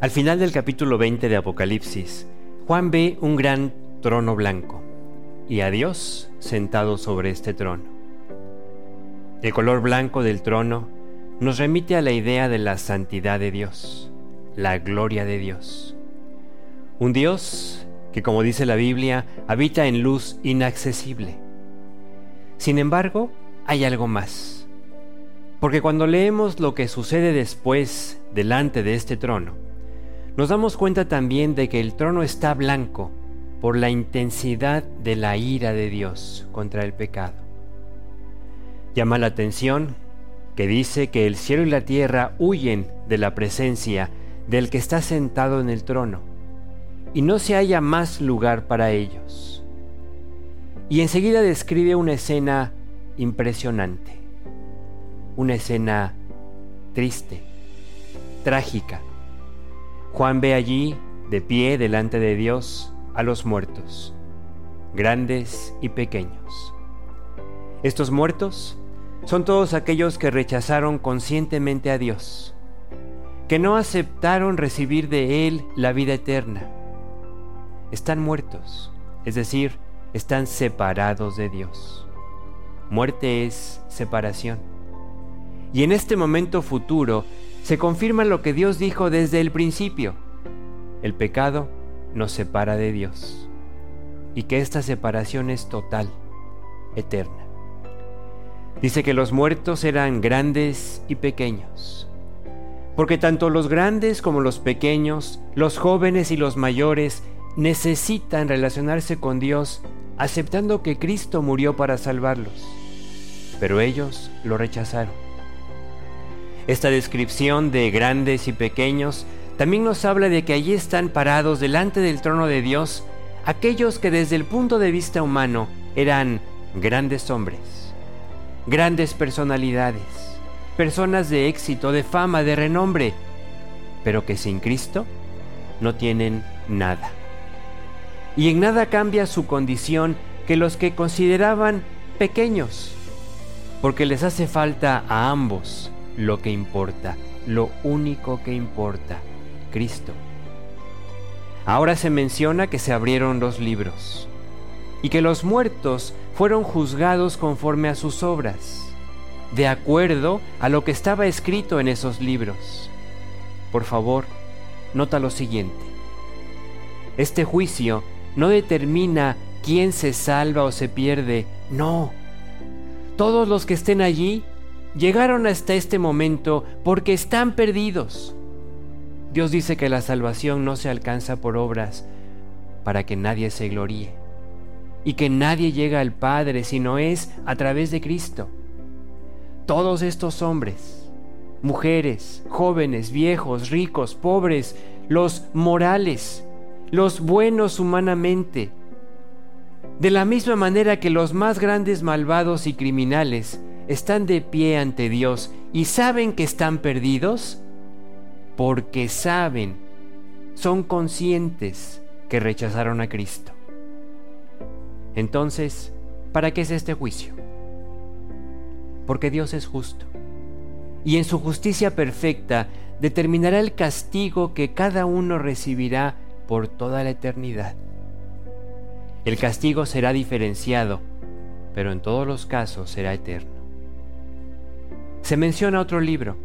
Al final del capítulo 20 de Apocalipsis, Juan ve un gran trono blanco y a Dios sentado sobre este trono. El color blanco del trono nos remite a la idea de la santidad de Dios, la gloria de Dios. Un Dios que, como dice la Biblia, habita en luz inaccesible. Sin embargo, hay algo más. Porque cuando leemos lo que sucede después delante de este trono, nos damos cuenta también de que el trono está blanco por la intensidad de la ira de Dios contra el pecado. Llama la atención que dice que el cielo y la tierra huyen de la presencia del que está sentado en el trono, y no se haya más lugar para ellos. Y enseguida describe una escena impresionante, una escena triste, trágica, Juan ve allí, de pie delante de Dios, a los muertos, grandes y pequeños. Estos muertos son todos aquellos que rechazaron conscientemente a Dios, que no aceptaron recibir de Él la vida eterna. Están muertos, es decir, están separados de Dios. Muerte es separación. Y en este momento futuro se confirma lo que Dios dijo desde el principio. El pecado nos separa de Dios y que esta separación es total, eterna. Dice que los muertos eran grandes y pequeños, porque tanto los grandes como los pequeños, los jóvenes y los mayores, necesitan relacionarse con Dios aceptando que Cristo murió para salvarlos, pero ellos lo rechazaron. Esta descripción de grandes y pequeños también nos habla de que allí están parados delante del trono de Dios aquellos que desde el punto de vista humano eran grandes hombres, grandes personalidades, personas de éxito, de fama, de renombre, pero que sin Cristo no tienen nada. Y en nada cambia su condición que los que consideraban pequeños, porque les hace falta a ambos lo que importa, lo único que importa, Cristo. Ahora se menciona que se abrieron los libros y que los muertos fueron juzgados conforme a sus obras, de acuerdo a lo que estaba escrito en esos libros. Por favor, nota lo siguiente. Este juicio no determina quién se salva o se pierde, no. Todos los que estén allí llegaron hasta este momento porque están perdidos. Dios dice que la salvación no se alcanza por obras para que nadie se gloríe y que nadie llega al Padre sino es a través de Cristo. Todos estos hombres, mujeres, jóvenes, viejos, ricos, pobres, los morales, los buenos humanamente, de la misma manera que los más grandes malvados y criminales, están de pie ante Dios y saben que están perdidos porque saben, son conscientes que rechazaron a Cristo. Entonces, ¿para qué es este juicio? Porque Dios es justo y en su justicia perfecta determinará el castigo que cada uno recibirá por toda la eternidad. El castigo será diferenciado, pero en todos los casos será eterno se menciona otro libro,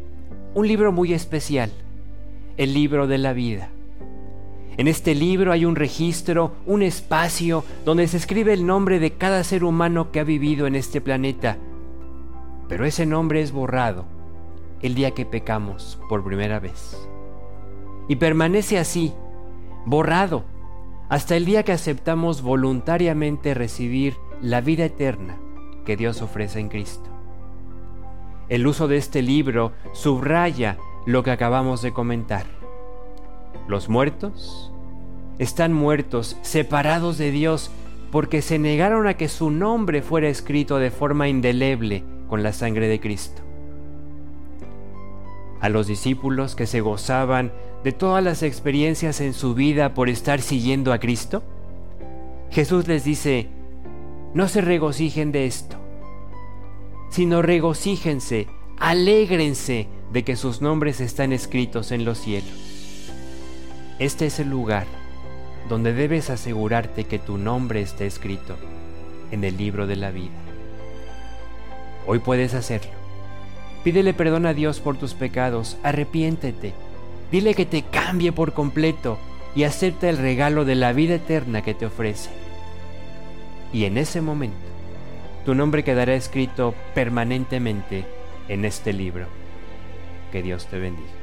un libro muy especial, el libro de la vida. En este libro hay un registro, un espacio donde se escribe el nombre de cada ser humano que ha vivido en este planeta. Pero ese nombre es borrado el día que pecamos por primera vez. Y permanece así, borrado, hasta el día que aceptamos voluntariamente recibir la vida eterna que Dios ofrece en Cristo. El uso de este libro subraya lo que acabamos de comentar. Los muertos están muertos, separados de Dios, porque se negaron a que su nombre fuera escrito de forma indeleble con la sangre de Cristo. A los discípulos que se gozaban de todas las experiencias en su vida por estar siguiendo a Cristo, Jesús les dice, no se regocijen de esto sino regocíjense, alégrense de que sus nombres están escritos en los cielos. este es el lugar donde debes asegurarte que tu nombre esté escrito en el libro de la vida. Hoy puedes hacerlo. Pídele perdón a Dios por tus pecados, arrepiéntete, dile que te cambie por completo y acepta el regalo de la vida eterna que te ofrece. Y en ese momento, tu nombre quedará escrito permanentemente en este libro. Que Dios te bendiga.